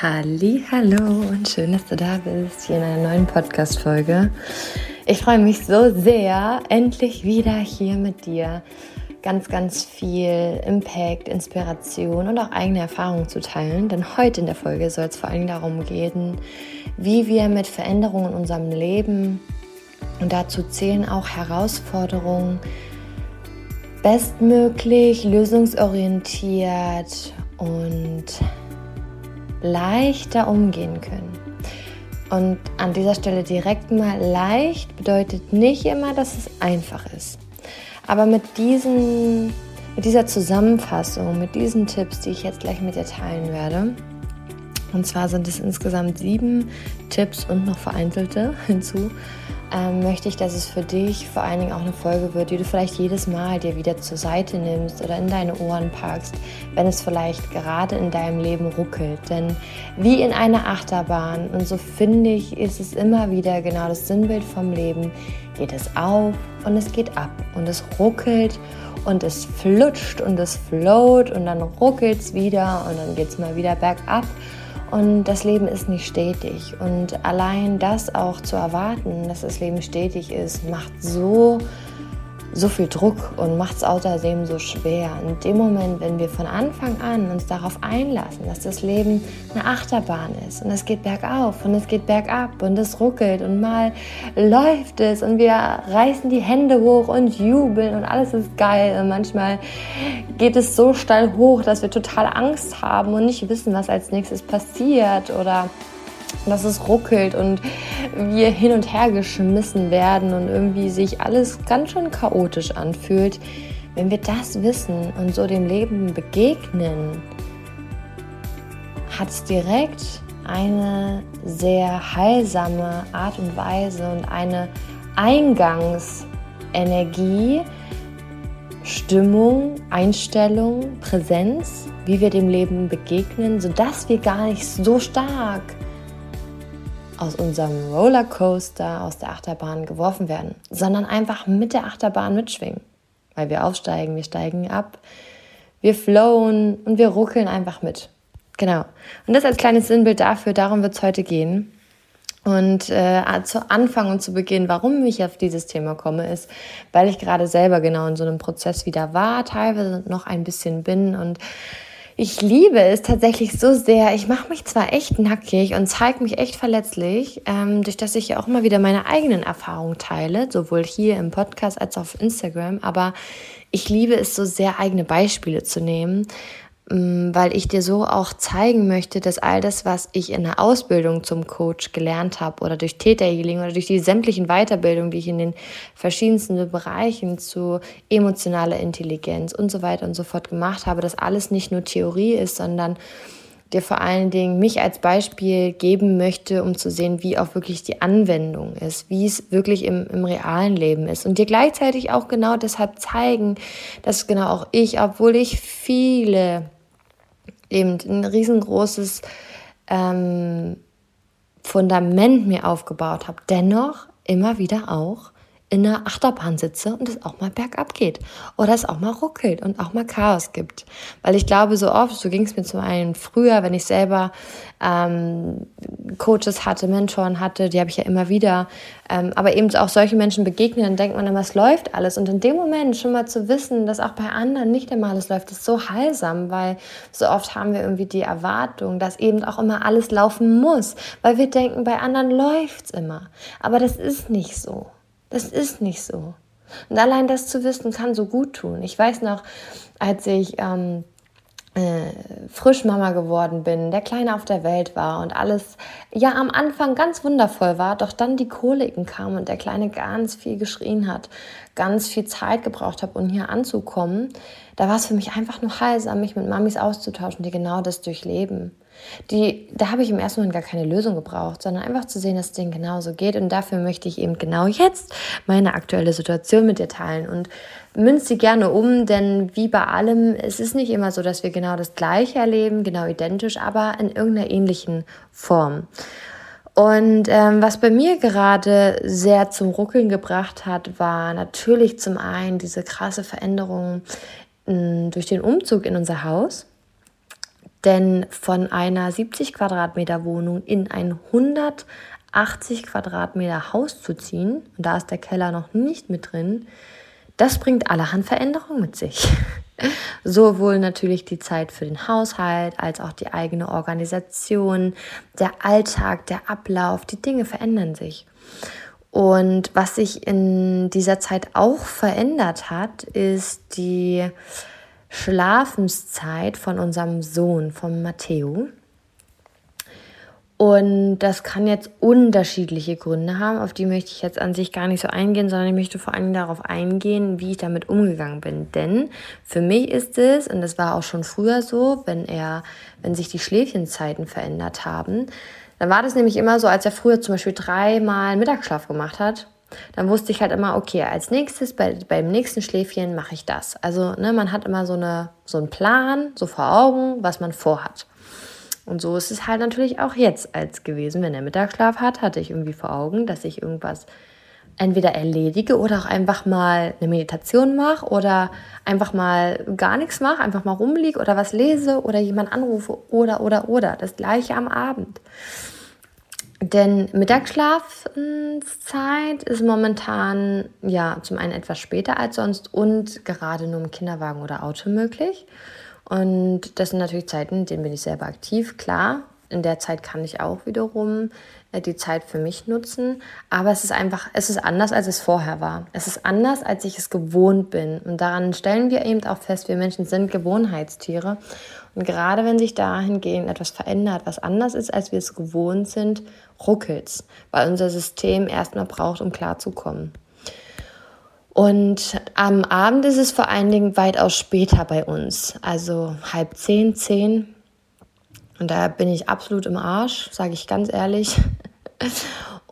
Halli, hallo und schön, dass du da bist hier in einer neuen Podcast Folge. Ich freue mich so sehr, endlich wieder hier mit dir ganz ganz viel Impact, Inspiration und auch eigene Erfahrungen zu teilen, denn heute in der Folge soll es vor allem darum gehen, wie wir mit Veränderungen in unserem Leben und dazu zählen auch Herausforderungen bestmöglich, lösungsorientiert und leichter umgehen können. Und an dieser Stelle direkt mal leicht bedeutet nicht immer, dass es einfach ist. Aber mit, diesen, mit dieser Zusammenfassung, mit diesen Tipps, die ich jetzt gleich mit dir teilen werde, und zwar sind es insgesamt sieben Tipps und noch vereinzelte hinzu, ähm, möchte ich, dass es für dich vor allen Dingen auch eine Folge wird, die du vielleicht jedes Mal dir wieder zur Seite nimmst oder in deine Ohren packst, wenn es vielleicht gerade in deinem Leben ruckelt. Denn wie in einer Achterbahn, und so finde ich, ist es immer wieder genau das Sinnbild vom Leben, geht es auf und es geht ab. Und es ruckelt und es flutscht und es float und dann ruckelt es wieder und dann geht es mal wieder bergab und das Leben ist nicht stetig. Und allein das auch zu erwarten, dass das Leben stetig ist, macht so so viel Druck und macht es außerdem so schwer. In dem Moment, wenn wir von Anfang an uns darauf einlassen, dass das Leben eine Achterbahn ist und es geht bergauf und es geht bergab und es ruckelt und mal läuft es und wir reißen die Hände hoch und jubeln und alles ist geil und manchmal geht es so steil hoch, dass wir total Angst haben und nicht wissen, was als nächstes passiert oder dass es ruckelt und wir hin und her geschmissen werden und irgendwie sich alles ganz schön chaotisch anfühlt. Wenn wir das wissen und so dem Leben begegnen, hat es direkt eine sehr heilsame Art und Weise und eine Eingangsenergie, Stimmung, Einstellung, Präsenz, wie wir dem Leben begegnen, sodass wir gar nicht so stark aus unserem Rollercoaster, aus der Achterbahn geworfen werden, sondern einfach mit der Achterbahn mitschwingen. Weil wir aufsteigen, wir steigen ab, wir flowen und wir ruckeln einfach mit. Genau. Und das als kleines Sinnbild dafür, darum wird es heute gehen. Und äh, zu Anfang und zu Beginn, warum ich auf dieses Thema komme, ist, weil ich gerade selber genau in so einem Prozess wieder war, teilweise noch ein bisschen bin und ich liebe es tatsächlich so sehr. Ich mache mich zwar echt nackig und zeige mich echt verletzlich, ähm, durch das ich ja auch immer wieder meine eigenen Erfahrungen teile, sowohl hier im Podcast als auch auf Instagram, aber ich liebe es so sehr, eigene Beispiele zu nehmen weil ich dir so auch zeigen möchte, dass all das, was ich in der Ausbildung zum Coach gelernt habe oder durch Täterhealing oder durch die sämtlichen Weiterbildungen, die ich in den verschiedensten Bereichen zu emotionaler Intelligenz und so weiter und so fort gemacht habe, dass alles nicht nur Theorie ist, sondern dir vor allen Dingen mich als Beispiel geben möchte, um zu sehen, wie auch wirklich die Anwendung ist, wie es wirklich im, im realen Leben ist. Und dir gleichzeitig auch genau deshalb zeigen, dass genau auch ich, obwohl ich viele eben ein riesengroßes ähm, Fundament mir aufgebaut habe, dennoch immer wieder auch in einer Achterbahn sitze und es auch mal bergab geht oder es auch mal ruckelt und auch mal Chaos gibt. Weil ich glaube, so oft, so ging es mir zum einen früher, wenn ich selber ähm, Coaches hatte, Mentoren hatte, die habe ich ja immer wieder, ähm, aber eben auch solche Menschen begegnen, dann denkt man immer, es läuft alles. Und in dem Moment schon mal zu wissen, dass auch bei anderen nicht immer alles läuft, ist so heilsam, weil so oft haben wir irgendwie die Erwartung, dass eben auch immer alles laufen muss, weil wir denken, bei anderen läuft es immer. Aber das ist nicht so. Das ist nicht so. Und allein das zu wissen, kann so gut tun. Ich weiß noch, als ich ähm, äh, frisch Mama geworden bin, der Kleine auf der Welt war und alles ja am Anfang ganz wundervoll war, doch dann die Koliken kamen und der Kleine ganz viel geschrien hat, ganz viel Zeit gebraucht habe, um hier anzukommen, da war es für mich einfach nur heilsam, mich mit Mamis auszutauschen, die genau das durchleben. Die, da habe ich im ersten Moment gar keine Lösung gebraucht, sondern einfach zu sehen, dass es denen genauso geht. Und dafür möchte ich eben genau jetzt meine aktuelle Situation mit dir teilen. Und münzt sie gerne um, denn wie bei allem, es ist nicht immer so, dass wir genau das Gleiche erleben, genau identisch, aber in irgendeiner ähnlichen Form. Und ähm, was bei mir gerade sehr zum Ruckeln gebracht hat, war natürlich zum einen diese krasse Veränderung mh, durch den Umzug in unser Haus Denn von einer 70 Quadratmeter Wohnung in ein 180 Quadratmeter Haus zu ziehen, und da ist der Keller noch nicht mit drin, das bringt allerhand Veränderungen mit sich. Sowohl natürlich die Zeit für den Haushalt als auch die eigene Organisation, der Alltag, der Ablauf, die Dinge verändern sich. Und was sich in dieser Zeit auch verändert hat, ist die Schlafenszeit von unserem Sohn, von Matteo. Und das kann jetzt unterschiedliche Gründe haben, auf die möchte ich jetzt an sich gar nicht so eingehen, sondern ich möchte vor allem darauf eingehen, wie ich damit umgegangen bin. Denn für mich ist es, und das war auch schon früher so, wenn er, wenn sich die Schläfchenzeiten verändert haben, dann war das nämlich immer so, als er früher zum Beispiel dreimal Mittagsschlaf gemacht hat, dann wusste ich halt immer, okay, als nächstes, bei, beim nächsten Schläfchen mache ich das. Also ne, man hat immer so, eine, so einen Plan, so vor Augen, was man vorhat. Und so ist es halt natürlich auch jetzt als gewesen. Wenn er Mittagsschlaf hat, hatte ich irgendwie vor Augen, dass ich irgendwas entweder erledige oder auch einfach mal eine Meditation mache oder einfach mal gar nichts mache, einfach mal rumliege oder was lese oder jemand anrufe oder, oder, oder. Das gleiche am Abend. Denn Mittagsschlafzeit ist momentan ja zum einen etwas später als sonst und gerade nur im Kinderwagen oder Auto möglich. Und das sind natürlich Zeiten, in denen bin ich selber aktiv, klar. In der Zeit kann ich auch wiederum äh, die Zeit für mich nutzen. Aber es ist einfach, es ist anders, als es vorher war. Es ist anders, als ich es gewohnt bin. Und daran stellen wir eben auch fest, wir Menschen sind Gewohnheitstiere. Und gerade wenn sich dahingehend etwas verändert, was anders ist, als wir es gewohnt sind, ruckelt es, weil unser System erstmal braucht, um klarzukommen. Und am Abend ist es vor allen Dingen weitaus später bei uns, also halb zehn, zehn. Und da bin ich absolut im Arsch, sage ich ganz ehrlich.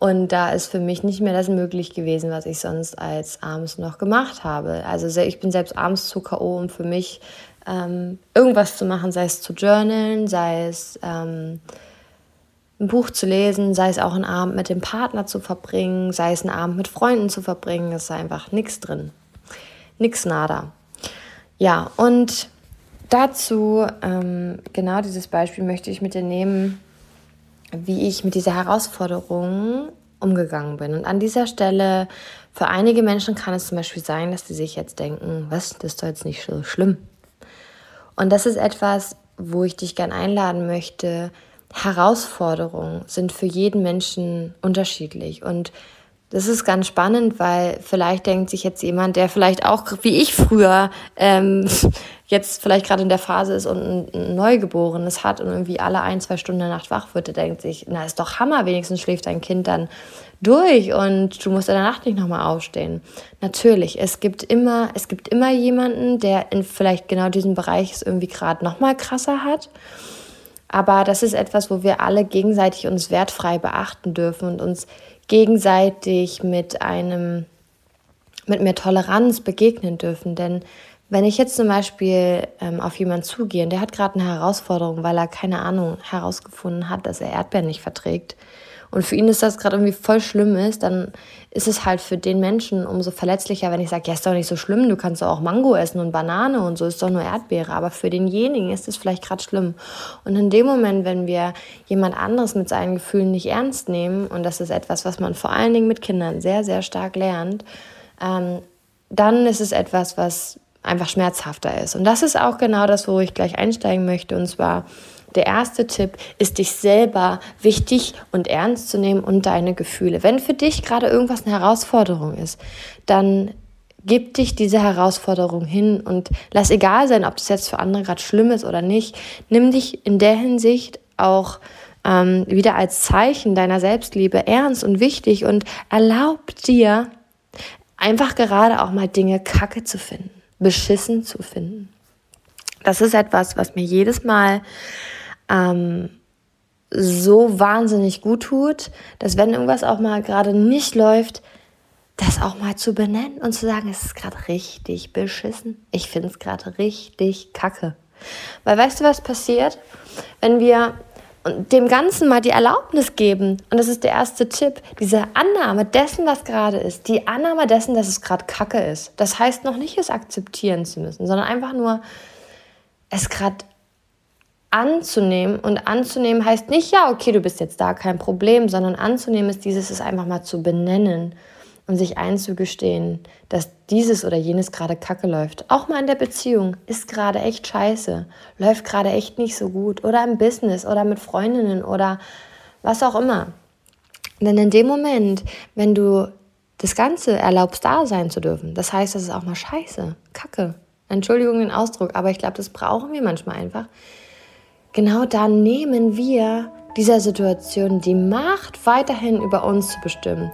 Und da ist für mich nicht mehr das möglich gewesen, was ich sonst als abends noch gemacht habe. Also ich bin selbst abends zu K.O., um für mich ähm, irgendwas zu machen, sei es zu journalen, sei es ähm, ein Buch zu lesen, sei es auch einen Abend mit dem Partner zu verbringen, sei es einen Abend mit Freunden zu verbringen, ist einfach nichts drin. Nix nada. Ja, und dazu, ähm, genau dieses Beispiel möchte ich mit dir nehmen, wie ich mit dieser Herausforderung umgegangen bin. Und an dieser Stelle, für einige Menschen kann es zum Beispiel sein, dass sie sich jetzt denken, was, das ist doch jetzt nicht so schlimm. Und das ist etwas, wo ich dich gern einladen möchte, Herausforderungen sind für jeden Menschen unterschiedlich. Und das ist ganz spannend, weil vielleicht denkt sich jetzt jemand, der vielleicht auch wie ich früher ähm, jetzt vielleicht gerade in der Phase ist und ein Neugeborenes hat und irgendwie alle ein, zwei Stunden in der Nacht wach wird, der denkt sich, na ist doch Hammer, wenigstens schläft dein Kind dann durch und du musst in der Nacht nicht nochmal aufstehen. Natürlich, es gibt immer, es gibt immer jemanden, der in vielleicht genau diesem Bereich es irgendwie gerade nochmal krasser hat. Aber das ist etwas, wo wir alle gegenseitig uns wertfrei beachten dürfen und uns gegenseitig mit einem, mit mehr Toleranz begegnen dürfen. Denn wenn ich jetzt zum Beispiel ähm, auf jemanden zugehe und der hat gerade eine Herausforderung, weil er keine Ahnung herausgefunden hat, dass er Erdbeeren nicht verträgt, und für ihn ist das gerade irgendwie voll schlimm ist, dann ist es halt für den Menschen umso verletzlicher, wenn ich sage, ja, ist doch nicht so schlimm, du kannst doch auch Mango essen und Banane und so, ist doch nur Erdbeere. Aber für denjenigen ist es vielleicht gerade schlimm. Und in dem Moment, wenn wir jemand anderes mit seinen Gefühlen nicht ernst nehmen, und das ist etwas, was man vor allen Dingen mit Kindern sehr, sehr stark lernt, ähm, dann ist es etwas, was einfach schmerzhafter ist. Und das ist auch genau das, wo ich gleich einsteigen möchte. Und zwar, der erste Tipp ist, dich selber wichtig und ernst zu nehmen und deine Gefühle. Wenn für dich gerade irgendwas eine Herausforderung ist, dann gib dich diese Herausforderung hin und lass egal sein, ob das jetzt für andere gerade schlimm ist oder nicht. Nimm dich in der Hinsicht auch ähm, wieder als Zeichen deiner Selbstliebe ernst und wichtig und erlaub dir einfach gerade auch mal Dinge kacke zu finden, beschissen zu finden. Das ist etwas, was mir jedes Mal ähm, so wahnsinnig gut tut, dass wenn irgendwas auch mal gerade nicht läuft, das auch mal zu benennen und zu sagen, es ist gerade richtig beschissen. Ich finde es gerade richtig kacke. Weil weißt du, was passiert, wenn wir dem Ganzen mal die Erlaubnis geben, und das ist der erste Tipp, diese Annahme dessen, was gerade ist, die Annahme dessen, dass es gerade kacke ist. Das heißt noch nicht, es akzeptieren zu müssen, sondern einfach nur, es gerade anzunehmen. Und anzunehmen heißt nicht, ja, okay, du bist jetzt da, kein Problem, sondern anzunehmen ist dieses, es einfach mal zu benennen und sich einzugestehen, dass dieses oder jenes gerade kacke läuft. Auch mal in der Beziehung ist gerade echt scheiße, läuft gerade echt nicht so gut. Oder im Business oder mit Freundinnen oder was auch immer. Denn in dem Moment, wenn du das Ganze erlaubst, da sein zu dürfen, das heißt, das ist auch mal scheiße, kacke. Entschuldigung den Ausdruck, aber ich glaube, das brauchen wir manchmal einfach. Genau dann nehmen wir dieser Situation die Macht, weiterhin über uns zu bestimmen.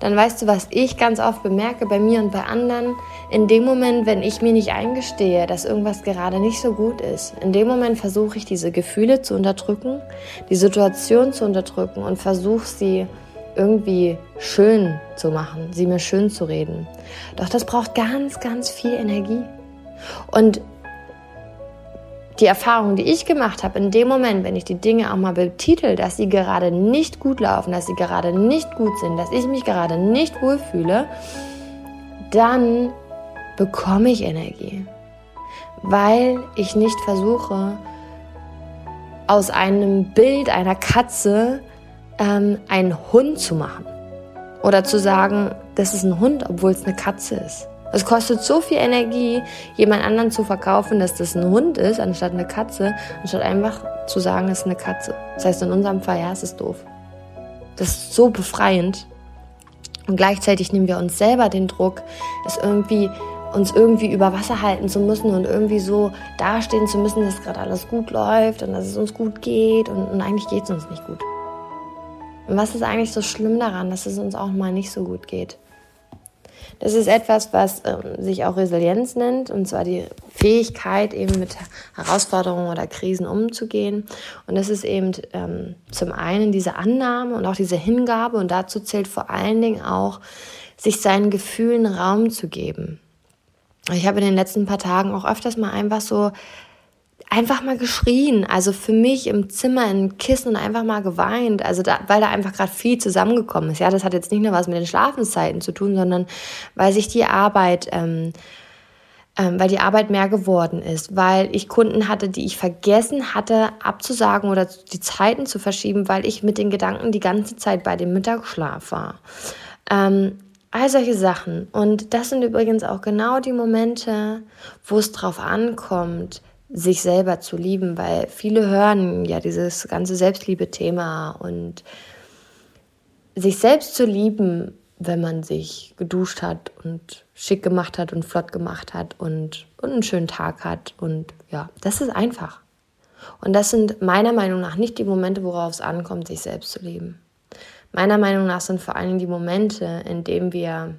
Dann weißt du, was ich ganz oft bemerke bei mir und bei anderen, in dem Moment, wenn ich mir nicht eingestehe, dass irgendwas gerade nicht so gut ist, in dem Moment versuche ich diese Gefühle zu unterdrücken, die Situation zu unterdrücken und versuche sie irgendwie schön zu machen, sie mir schön zu reden. Doch das braucht ganz, ganz viel Energie. Und die Erfahrung, die ich gemacht habe, in dem Moment, wenn ich die Dinge auch mal betitel, dass sie gerade nicht gut laufen, dass sie gerade nicht gut sind, dass ich mich gerade nicht wohlfühle, dann bekomme ich Energie. Weil ich nicht versuche, aus einem Bild einer Katze ähm, einen Hund zu machen. Oder zu sagen, das ist ein Hund, obwohl es eine Katze ist. Es kostet so viel Energie, jemand anderen zu verkaufen, dass das ein Hund ist, anstatt eine Katze, anstatt einfach zu sagen, es ist eine Katze. Das heißt, in unserem Fall, ja, es ist doof. Das ist so befreiend. Und gleichzeitig nehmen wir uns selber den Druck, es irgendwie uns irgendwie über Wasser halten zu müssen und irgendwie so dastehen zu müssen, dass gerade alles gut läuft und dass es uns gut geht und, und eigentlich geht es uns nicht gut. Und was ist eigentlich so schlimm daran, dass es uns auch mal nicht so gut geht? Das ist etwas, was ähm, sich auch Resilienz nennt, und zwar die Fähigkeit, eben mit Herausforderungen oder Krisen umzugehen. Und das ist eben ähm, zum einen diese Annahme und auch diese Hingabe, und dazu zählt vor allen Dingen auch, sich seinen Gefühlen Raum zu geben. Ich habe in den letzten paar Tagen auch öfters mal einfach so einfach mal geschrien. Also für mich im Zimmer in Kissen und einfach mal geweint. Also da, weil da einfach gerade viel zusammengekommen ist. Ja, das hat jetzt nicht nur was mit den Schlafenszeiten zu tun, sondern weil sich die Arbeit, ähm, ähm, weil die Arbeit mehr geworden ist, weil ich Kunden hatte, die ich vergessen hatte abzusagen oder die Zeiten zu verschieben, weil ich mit den Gedanken die ganze Zeit bei dem Mittagsschlaf war. Ähm, all solche Sachen. Und das sind übrigens auch genau die Momente, wo es drauf ankommt, sich selber zu lieben, weil viele hören ja dieses ganze Selbstliebe-Thema und sich selbst zu lieben, wenn man sich geduscht hat und schick gemacht hat und flott gemacht hat und, und einen schönen Tag hat und ja, das ist einfach. Und das sind meiner Meinung nach nicht die Momente, worauf es ankommt, sich selbst zu lieben. Meiner Meinung nach sind vor allem die Momente, in denen wir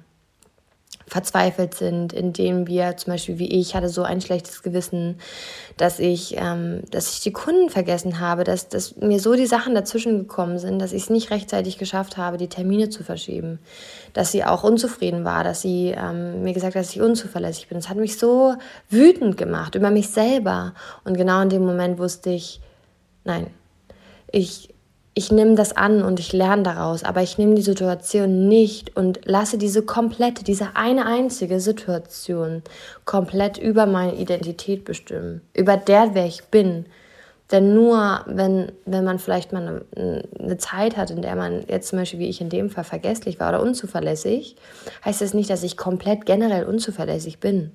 verzweifelt sind, indem wir zum Beispiel wie ich hatte so ein schlechtes Gewissen, dass ich, ähm, dass ich die Kunden vergessen habe, dass, dass mir so die Sachen dazwischen gekommen sind, dass ich es nicht rechtzeitig geschafft habe, die Termine zu verschieben, dass sie auch unzufrieden war, dass sie ähm, mir gesagt hat, dass ich unzuverlässig bin. Das hat mich so wütend gemacht über mich selber und genau in dem Moment wusste ich, nein, ich ich nehme das an und ich lerne daraus, aber ich nehme die Situation nicht und lasse diese komplette, diese eine einzige Situation komplett über meine Identität bestimmen, über der, wer ich bin. Denn nur wenn, wenn man vielleicht mal eine, eine Zeit hat, in der man jetzt zum Beispiel wie ich in dem Fall vergesslich war oder unzuverlässig, heißt das nicht, dass ich komplett generell unzuverlässig bin.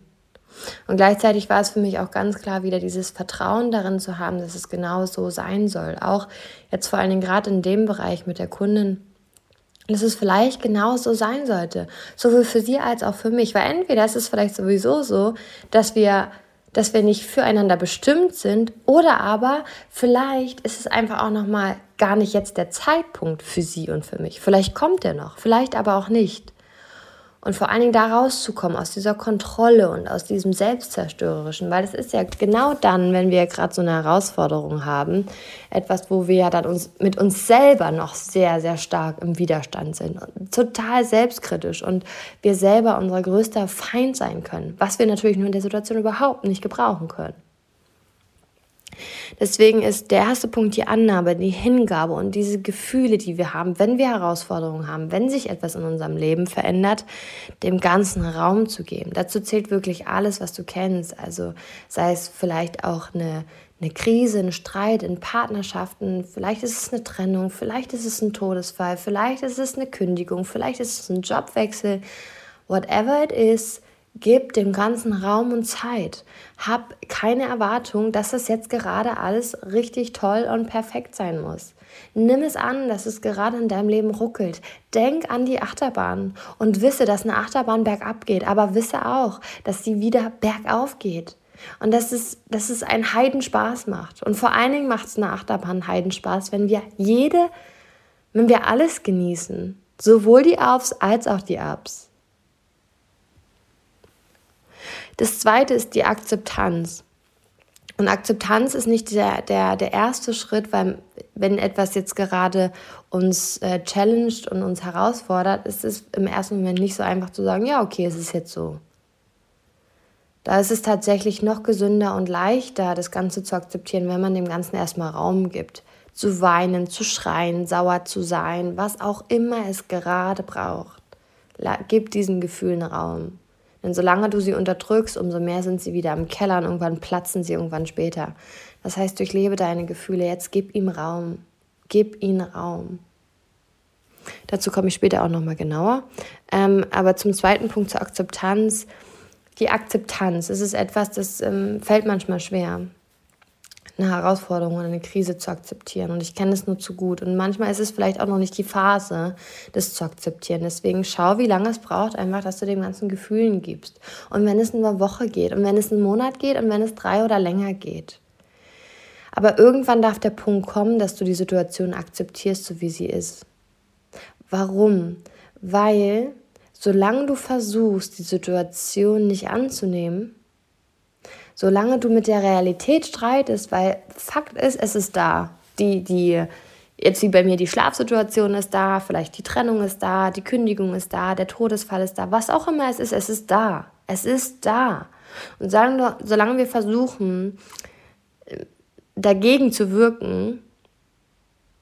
Und gleichzeitig war es für mich auch ganz klar wieder dieses Vertrauen darin zu haben, dass es genau so sein soll. Auch jetzt vor allen Dingen gerade in dem Bereich mit der Kundin, dass es vielleicht genau so sein sollte. Sowohl für sie als auch für mich. Weil entweder ist es vielleicht sowieso so, dass wir dass wir nicht füreinander bestimmt sind oder aber vielleicht ist es einfach auch noch mal gar nicht jetzt der Zeitpunkt für sie und für mich. Vielleicht kommt er noch, vielleicht aber auch nicht. Und vor allen Dingen da rauszukommen aus dieser Kontrolle und aus diesem Selbstzerstörerischen, weil es ist ja genau dann, wenn wir gerade so eine Herausforderung haben, etwas, wo wir ja dann uns mit uns selber noch sehr, sehr stark im Widerstand sind, total selbstkritisch und wir selber unser größter Feind sein können, was wir natürlich nur in der Situation überhaupt nicht gebrauchen können. Deswegen ist der erste Punkt die Annahme, die Hingabe und diese Gefühle, die wir haben, wenn wir Herausforderungen haben, wenn sich etwas in unserem Leben verändert, dem ganzen Raum zu geben. Dazu zählt wirklich alles, was du kennst. Also sei es vielleicht auch eine, eine Krise, ein Streit in Partnerschaften, vielleicht ist es eine Trennung, vielleicht ist es ein Todesfall, vielleicht ist es eine Kündigung, vielleicht ist es ein Jobwechsel, whatever it is, gib dem ganzen Raum und Zeit. Hab keine Erwartung, dass das jetzt gerade alles richtig toll und perfekt sein muss. Nimm es an, dass es gerade in deinem Leben ruckelt. Denk an die Achterbahn und wisse, dass eine Achterbahn bergab geht, aber wisse auch, dass sie wieder bergauf geht. Und dass es, dass es einen Heidenspaß macht. Und vor allen Dingen macht es eine Achterbahn Heidenspaß, wenn wir jede, wenn wir alles genießen. Sowohl die Aufs als auch die Ups. Das zweite ist die Akzeptanz. Und Akzeptanz ist nicht der, der, der erste Schritt, weil wenn etwas jetzt gerade uns äh, challenged und uns herausfordert, ist es im ersten Moment nicht so einfach zu sagen, ja, okay, es ist jetzt so. Da ist es tatsächlich noch gesünder und leichter, das Ganze zu akzeptieren, wenn man dem Ganzen erstmal Raum gibt. Zu weinen, zu schreien, sauer zu sein, was auch immer es gerade braucht. Gib diesen Gefühlen Raum. Denn solange du sie unterdrückst, umso mehr sind sie wieder im Keller und irgendwann platzen sie irgendwann später. Das heißt, durchlebe deine Gefühle jetzt, gib ihm Raum. Gib ihnen Raum. Dazu komme ich später auch nochmal genauer. Ähm, aber zum zweiten Punkt zur Akzeptanz. Die Akzeptanz, es ist etwas, das ähm, fällt manchmal schwer eine Herausforderung oder eine Krise zu akzeptieren. Und ich kenne es nur zu gut. Und manchmal ist es vielleicht auch noch nicht die Phase, das zu akzeptieren. Deswegen schau, wie lange es braucht, einfach, dass du dem ganzen Gefühlen gibst. Und wenn es eine Woche geht und wenn es einen Monat geht und wenn es drei oder länger geht. Aber irgendwann darf der Punkt kommen, dass du die Situation akzeptierst, so wie sie ist. Warum? Weil solange du versuchst, die Situation nicht anzunehmen, solange du mit der Realität streitest, weil Fakt ist, es ist da. Die, die, jetzt wie bei mir, die Schlafsituation ist da, vielleicht die Trennung ist da, die Kündigung ist da, der Todesfall ist da, was auch immer es ist, es ist da. Es ist da. Und solange, solange wir versuchen, dagegen zu wirken,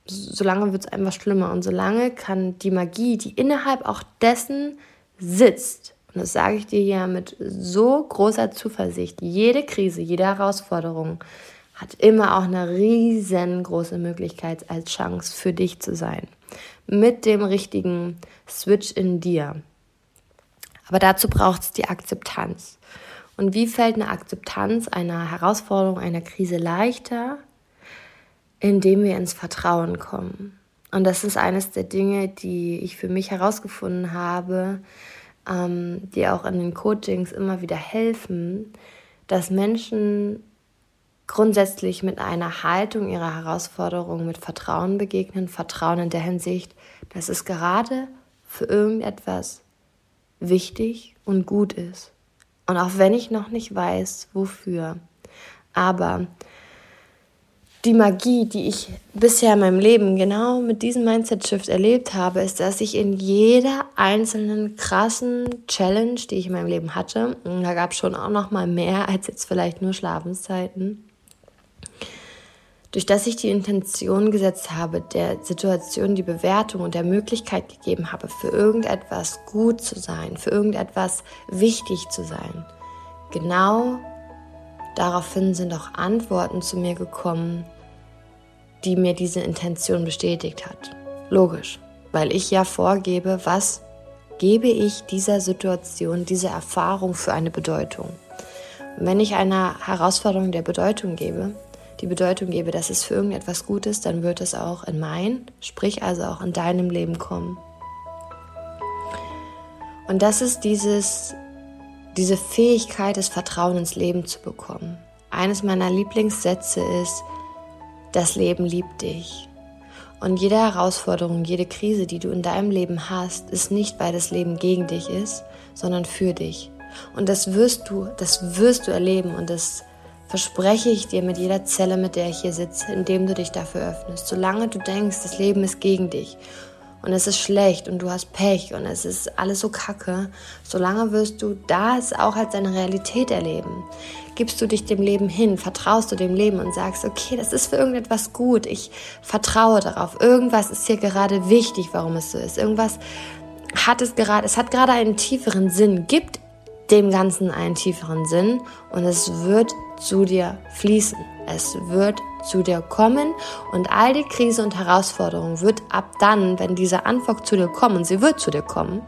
solange wird es einfach schlimmer. Und solange kann die Magie, die innerhalb auch dessen sitzt, und das sage ich dir ja mit so großer Zuversicht. Jede Krise, jede Herausforderung hat immer auch eine riesengroße Möglichkeit als Chance für dich zu sein. Mit dem richtigen Switch in dir. Aber dazu braucht es die Akzeptanz. Und wie fällt eine Akzeptanz einer Herausforderung, einer Krise leichter? Indem wir ins Vertrauen kommen. Und das ist eines der Dinge, die ich für mich herausgefunden habe, ähm, die auch in den Coachings immer wieder helfen, dass Menschen grundsätzlich mit einer Haltung ihrer Herausforderung mit Vertrauen begegnen. Vertrauen in der Hinsicht, dass es gerade für irgendetwas wichtig und gut ist. Und auch wenn ich noch nicht weiß, wofür. Aber die Magie, die ich bisher in meinem Leben genau mit diesem Mindset-Shift erlebt habe, ist, dass ich in jeder einzelnen krassen Challenge, die ich in meinem Leben hatte, und da gab es schon auch noch mal mehr als jetzt vielleicht nur Schlafenszeiten, durch das ich die Intention gesetzt habe, der Situation die Bewertung und der Möglichkeit gegeben habe, für irgendetwas gut zu sein, für irgendetwas wichtig zu sein, genau Daraufhin sind auch Antworten zu mir gekommen, die mir diese Intention bestätigt hat. Logisch, weil ich ja vorgebe, was gebe ich dieser Situation, dieser Erfahrung für eine Bedeutung. Und wenn ich einer Herausforderung der Bedeutung gebe, die Bedeutung gebe, dass es für irgendetwas gut ist, dann wird es auch in mein, sprich also auch in deinem Leben kommen. Und das ist dieses diese Fähigkeit, das Vertrauen ins Leben zu bekommen. Eines meiner Lieblingssätze ist, das Leben liebt dich. Und jede Herausforderung, jede Krise, die du in deinem Leben hast, ist nicht, weil das Leben gegen dich ist, sondern für dich. Und das wirst du, das wirst du erleben und das verspreche ich dir mit jeder Zelle, mit der ich hier sitze, indem du dich dafür öffnest. Solange du denkst, das Leben ist gegen dich und es ist schlecht und du hast Pech und es ist alles so kacke, solange wirst du das auch als deine Realität erleben. Gibst du dich dem Leben hin, vertraust du dem Leben und sagst, okay, das ist für irgendetwas gut, ich vertraue darauf, irgendwas ist hier gerade wichtig, warum es so ist, irgendwas hat es gerade, es hat gerade einen tieferen Sinn, gibt dem Ganzen einen tieferen Sinn und es wird zu dir fließen. Es wird zu dir kommen und all die Krise und Herausforderung wird ab dann, wenn diese Antwort zu dir kommt, und sie wird zu dir kommen,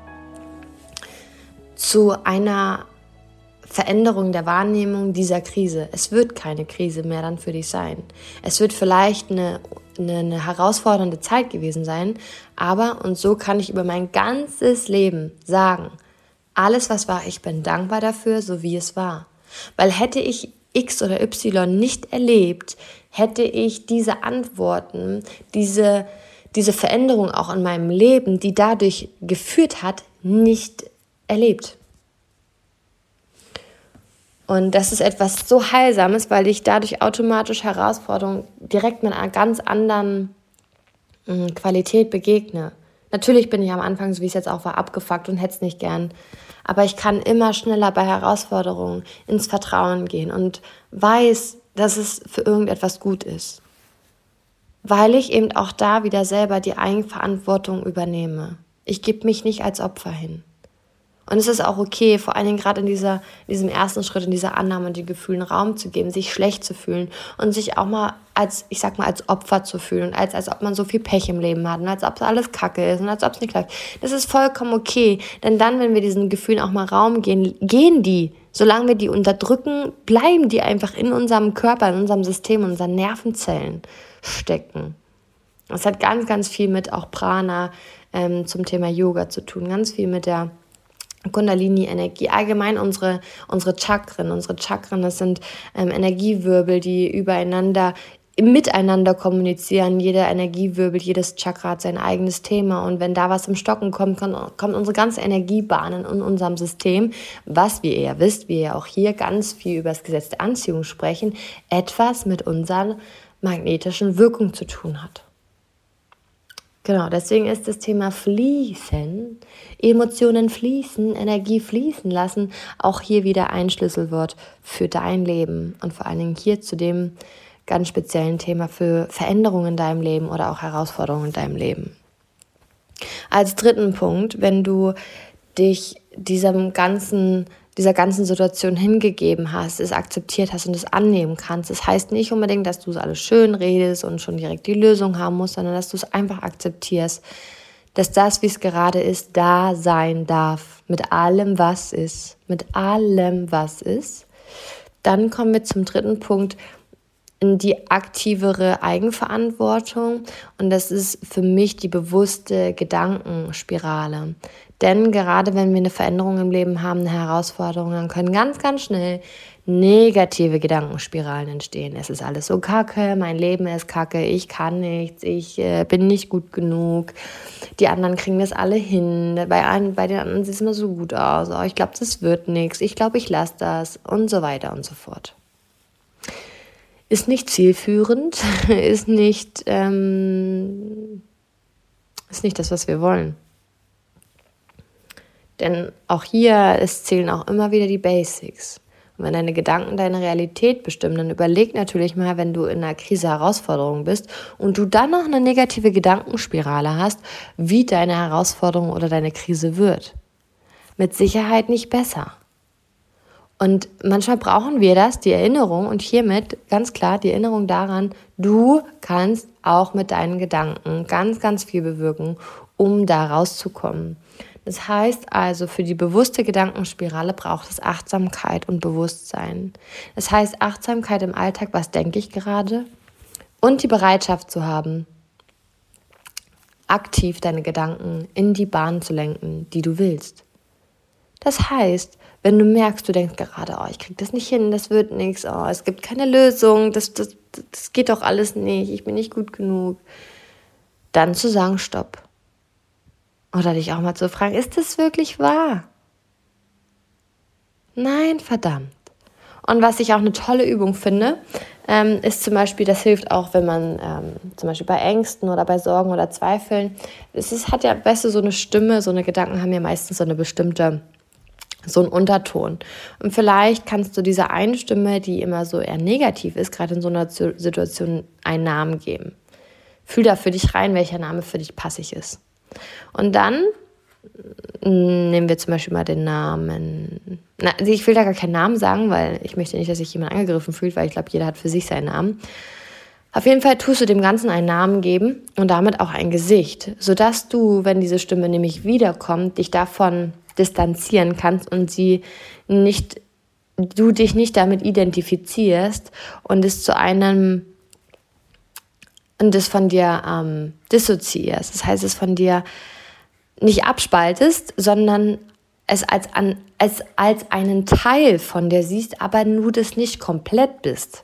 zu einer Veränderung der Wahrnehmung dieser Krise. Es wird keine Krise mehr dann für dich sein. Es wird vielleicht eine, eine, eine, herausfordernde Zeit gewesen sein, aber, und so kann ich über mein ganzes Leben sagen, alles was war, ich bin dankbar dafür, so wie es war. Weil hätte ich X oder Y nicht erlebt, hätte ich diese Antworten, diese, diese Veränderung auch in meinem Leben, die dadurch geführt hat, nicht erlebt. Und das ist etwas so Heilsames, weil ich dadurch automatisch Herausforderungen direkt mit einer ganz anderen hm, Qualität begegne. Natürlich bin ich am Anfang, so wie es jetzt auch war, abgefuckt und hätte es nicht gern. Aber ich kann immer schneller bei Herausforderungen ins Vertrauen gehen und weiß, dass es für irgendetwas gut ist. Weil ich eben auch da wieder selber die Eigenverantwortung übernehme. Ich gebe mich nicht als Opfer hin. Und es ist auch okay, vor allen Dingen gerade in, dieser, in diesem ersten Schritt, in dieser Annahme und die Gefühlen Raum zu geben, sich schlecht zu fühlen und sich auch mal als, ich sag mal, als Opfer zu fühlen, als, als ob man so viel Pech im Leben hat und als ob es alles kacke ist und als ob es nicht läuft. Das ist vollkommen okay, denn dann, wenn wir diesen Gefühlen auch mal Raum gehen, gehen die. Solange wir die unterdrücken, bleiben die einfach in unserem Körper, in unserem System, in unseren Nervenzellen stecken. Das hat ganz, ganz viel mit auch Prana ähm, zum Thema Yoga zu tun, ganz viel mit der Kundalini-Energie, allgemein unsere, unsere Chakren. Unsere Chakren, das sind ähm, Energiewirbel, die übereinander miteinander kommunizieren. Jeder Energiewirbel, jedes Chakra hat sein eigenes Thema. Und wenn da was im Stocken kommt, kommt unsere ganze Energiebahnen in unserem System, was, wie ihr ja wisst, wir ja auch hier ganz viel über das Gesetz der Anziehung sprechen, etwas mit unserer magnetischen Wirkung zu tun hat. Genau, deswegen ist das Thema Fließen, Emotionen fließen, Energie fließen lassen, auch hier wieder ein Schlüsselwort für dein Leben und vor allen Dingen hier zu dem ganz speziellen Thema für Veränderungen in deinem Leben oder auch Herausforderungen in deinem Leben. Als dritten Punkt, wenn du dich diesem ganzen dieser ganzen Situation hingegeben hast, es akzeptiert hast und es annehmen kannst. Das heißt nicht unbedingt, dass du es alles schön redest und schon direkt die Lösung haben musst, sondern dass du es einfach akzeptierst, dass das, wie es gerade ist, da sein darf, mit allem, was ist, mit allem, was ist. Dann kommen wir zum dritten Punkt, in die aktivere Eigenverantwortung und das ist für mich die bewusste Gedankenspirale. Denn gerade wenn wir eine Veränderung im Leben haben, eine Herausforderung, dann können ganz, ganz schnell negative Gedankenspiralen entstehen. Es ist alles so kacke, mein Leben ist kacke, ich kann nichts, ich äh, bin nicht gut genug, die anderen kriegen das alle hin, bei, einen, bei den anderen sieht es immer so gut aus, oh, ich glaube, das wird nichts, ich glaube, ich lasse das und so weiter und so fort. Ist nicht zielführend, ist nicht, ähm, ist nicht das, was wir wollen. Denn auch hier, es zählen auch immer wieder die Basics. Und wenn deine Gedanken deine Realität bestimmen, dann überleg natürlich mal, wenn du in einer Krise Herausforderung bist und du dann noch eine negative Gedankenspirale hast, wie deine Herausforderung oder deine Krise wird. Mit Sicherheit nicht besser. Und manchmal brauchen wir das, die Erinnerung und hiermit ganz klar die Erinnerung daran, du kannst auch mit deinen Gedanken ganz, ganz viel bewirken, um da rauszukommen. Das heißt also, für die bewusste Gedankenspirale braucht es Achtsamkeit und Bewusstsein. Das heißt Achtsamkeit im Alltag, was denke ich gerade? Und die Bereitschaft zu haben, aktiv deine Gedanken in die Bahn zu lenken, die du willst. Das heißt, wenn du merkst, du denkst gerade, oh, ich krieg das nicht hin, das wird nichts, oh, es gibt keine Lösung, das, das, das geht doch alles nicht, ich bin nicht gut genug, dann zu sagen, stopp. Oder dich auch mal zu fragen, ist das wirklich wahr? Nein, verdammt. Und was ich auch eine tolle Übung finde, ähm, ist zum Beispiel, das hilft auch, wenn man ähm, zum Beispiel bei Ängsten oder bei Sorgen oder Zweifeln, es ist, hat ja, weißt du, so eine Stimme, so eine Gedanken haben ja meistens so eine bestimmte, so einen Unterton. Und vielleicht kannst du dieser einen Stimme, die immer so eher negativ ist, gerade in so einer Situation einen Namen geben. Fühl da für dich rein, welcher Name für dich passig ist. Und dann nehmen wir zum Beispiel mal den Namen, also ich will da gar keinen Namen sagen, weil ich möchte nicht, dass sich jemand angegriffen fühlt, weil ich glaube, jeder hat für sich seinen Namen. Auf jeden Fall tust du dem Ganzen einen Namen geben und damit auch ein Gesicht, sodass du, wenn diese Stimme nämlich wiederkommt, dich davon distanzieren kannst und sie nicht, du dich nicht damit identifizierst und es zu einem und es von dir ähm, dissoziierst. Das heißt, es von dir nicht abspaltest, sondern es als, an, als, als einen Teil von dir siehst, aber du das nicht komplett bist.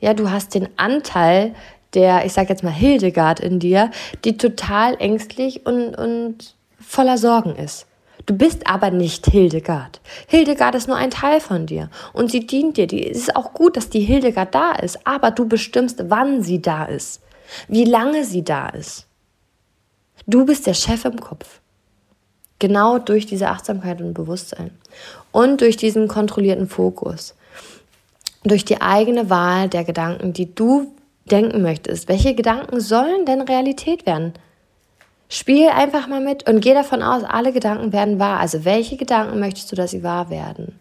Ja, du hast den Anteil der, ich sag jetzt mal Hildegard in dir, die total ängstlich und, und voller Sorgen ist. Du bist aber nicht Hildegard. Hildegard ist nur ein Teil von dir und sie dient dir. es ist auch gut, dass die Hildegard da ist, aber du bestimmst, wann sie da ist, wie lange sie da ist. Du bist der Chef im Kopf. Genau durch diese Achtsamkeit und Bewusstsein und durch diesen kontrollierten Fokus durch die eigene Wahl der Gedanken, die du denken möchtest. Welche Gedanken sollen denn Realität werden? Spiel einfach mal mit und geh davon aus, alle Gedanken werden wahr. Also welche Gedanken möchtest du, dass sie wahr werden?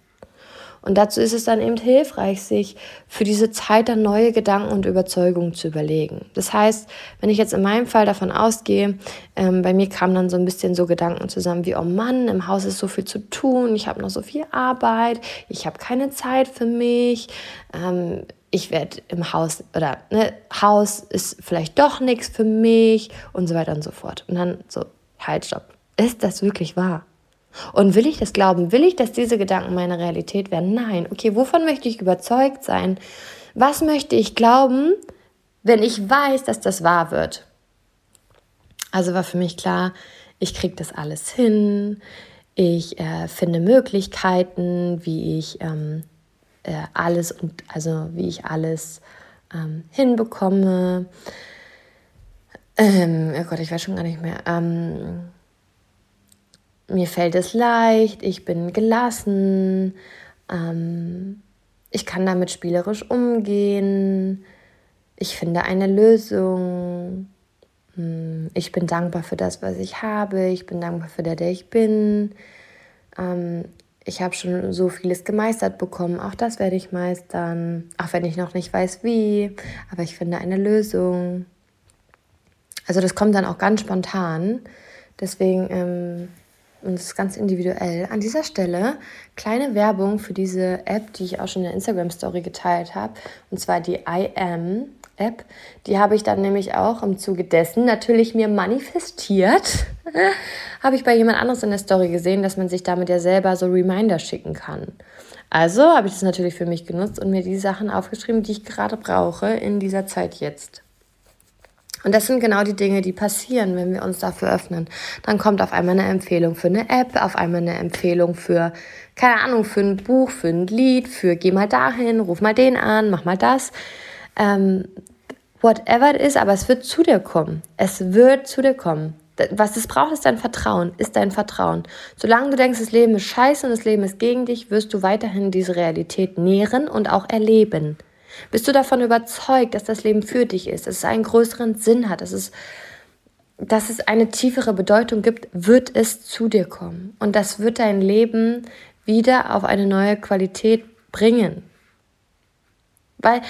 Und dazu ist es dann eben hilfreich, sich für diese Zeit dann neue Gedanken und Überzeugungen zu überlegen. Das heißt, wenn ich jetzt in meinem Fall davon ausgehe, ähm, bei mir kamen dann so ein bisschen so Gedanken zusammen wie, oh Mann, im Haus ist so viel zu tun, ich habe noch so viel Arbeit, ich habe keine Zeit für mich, ähm, ich werde im Haus oder ne, Haus ist vielleicht doch nichts für mich und so weiter und so fort. Und dann so, halt, stopp. Ist das wirklich wahr? Und will ich das glauben? Will ich, dass diese Gedanken meine Realität werden? Nein. Okay, wovon möchte ich überzeugt sein? Was möchte ich glauben, wenn ich weiß, dass das wahr wird? Also war für mich klar, ich kriege das alles hin. Ich äh, finde Möglichkeiten, wie ich ähm, äh, alles und also wie ich alles ähm, hinbekomme. Ähm, oh Gott, ich weiß schon gar nicht mehr. Ähm, mir fällt es leicht, ich bin gelassen, ähm, ich kann damit spielerisch umgehen, ich finde eine Lösung, hm, ich bin dankbar für das, was ich habe, ich bin dankbar für der, der ich bin. Ähm, ich habe schon so vieles gemeistert bekommen, auch das werde ich meistern, auch wenn ich noch nicht weiß wie, aber ich finde eine Lösung. Also das kommt dann auch ganz spontan. Deswegen ähm, und es ist ganz individuell. An dieser Stelle kleine Werbung für diese App, die ich auch schon in der Instagram Story geteilt habe, und zwar die I Am App. Die habe ich dann nämlich auch im Zuge dessen natürlich mir manifestiert. habe ich bei jemand anderes in der Story gesehen, dass man sich damit ja selber so Reminder schicken kann. Also habe ich das natürlich für mich genutzt und mir die Sachen aufgeschrieben, die ich gerade brauche in dieser Zeit jetzt. Und das sind genau die Dinge, die passieren, wenn wir uns dafür öffnen. Dann kommt auf einmal eine Empfehlung für eine App, auf einmal eine Empfehlung für, keine Ahnung, für ein Buch, für ein Lied, für geh mal dahin, ruf mal den an, mach mal das. Ähm, whatever it is, aber es wird zu dir kommen. Es wird zu dir kommen. Was es braucht, ist dein Vertrauen, ist dein Vertrauen. Solange du denkst, das Leben ist scheiße und das Leben ist gegen dich, wirst du weiterhin diese Realität nähren und auch erleben. Bist du davon überzeugt, dass das Leben für dich ist, dass es einen größeren Sinn hat, dass es, dass es eine tiefere Bedeutung gibt, wird es zu dir kommen. Und das wird dein Leben wieder auf eine neue Qualität bringen. Weil,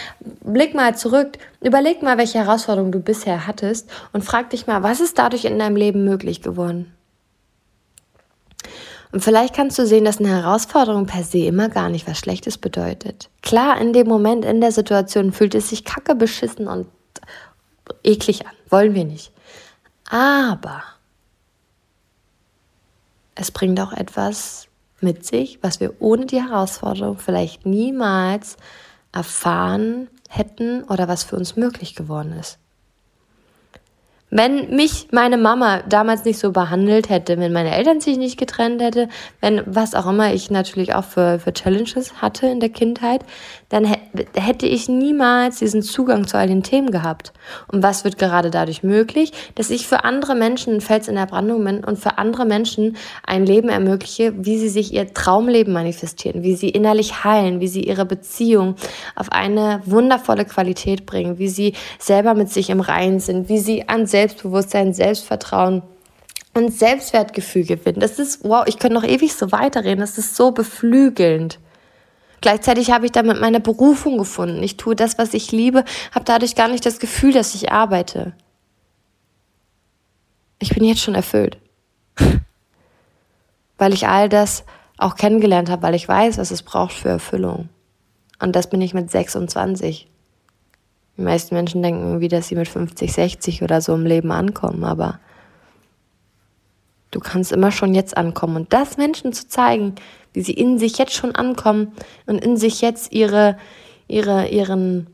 blick mal zurück, überleg mal, welche Herausforderungen du bisher hattest und frag dich mal, was ist dadurch in deinem Leben möglich geworden? Und vielleicht kannst du sehen, dass eine Herausforderung per se immer gar nicht was Schlechtes bedeutet. Klar, in dem Moment, in der Situation fühlt es sich kacke beschissen und eklig an. Wollen wir nicht. Aber es bringt auch etwas mit sich, was wir ohne die Herausforderung vielleicht niemals erfahren hätten oder was für uns möglich geworden ist. Wenn mich meine Mama damals nicht so behandelt hätte, wenn meine Eltern sich nicht getrennt hätte, wenn was auch immer ich natürlich auch für, für Challenges hatte in der Kindheit, dann hätte ich niemals diesen Zugang zu all den Themen gehabt. Und was wird gerade dadurch möglich? Dass ich für andere Menschen ein Fels in der Brandung bin und für andere Menschen ein Leben ermögliche, wie sie sich ihr Traumleben manifestieren, wie sie innerlich heilen, wie sie ihre Beziehung auf eine wundervolle Qualität bringen, wie sie selber mit sich im Reinen sind, wie sie an Selbstbewusstsein, Selbstvertrauen und Selbstwertgefühl gewinnen. Das ist, wow, ich könnte noch ewig so weiterreden. Das ist so beflügelnd. Gleichzeitig habe ich damit meine Berufung gefunden. Ich tue das, was ich liebe, habe dadurch gar nicht das Gefühl, dass ich arbeite. Ich bin jetzt schon erfüllt. weil ich all das auch kennengelernt habe, weil ich weiß, was es braucht für Erfüllung. Und das bin ich mit 26. Die meisten Menschen denken irgendwie, dass sie mit 50, 60 oder so im Leben ankommen, aber du kannst immer schon jetzt ankommen. Und das Menschen zu zeigen, wie sie in sich jetzt schon ankommen und in sich jetzt ihre, ihre, ihren,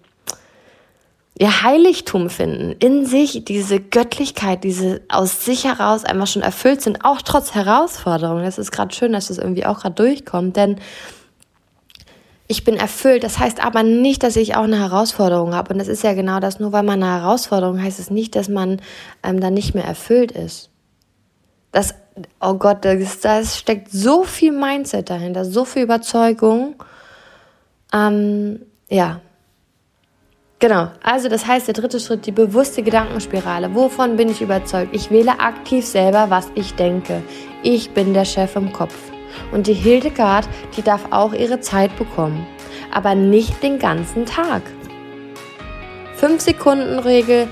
ihr Heiligtum finden, in sich diese Göttlichkeit, diese aus sich heraus einfach schon erfüllt sind, auch trotz Herausforderungen. Das ist gerade schön, dass das irgendwie auch gerade durchkommt, denn ich bin erfüllt. Das heißt aber nicht, dass ich auch eine Herausforderung habe. Und das ist ja genau das. Nur weil man eine Herausforderung heißt es nicht, dass man ähm, dann nicht mehr erfüllt ist. Das, oh Gott, das, das steckt so viel Mindset dahinter, so viel Überzeugung. Ähm, ja. Genau. Also, das heißt, der dritte Schritt, die bewusste Gedankenspirale. Wovon bin ich überzeugt? Ich wähle aktiv selber, was ich denke. Ich bin der Chef im Kopf. Und die Hildegard, die darf auch ihre Zeit bekommen. Aber nicht den ganzen Tag. 5 Sekunden Regel.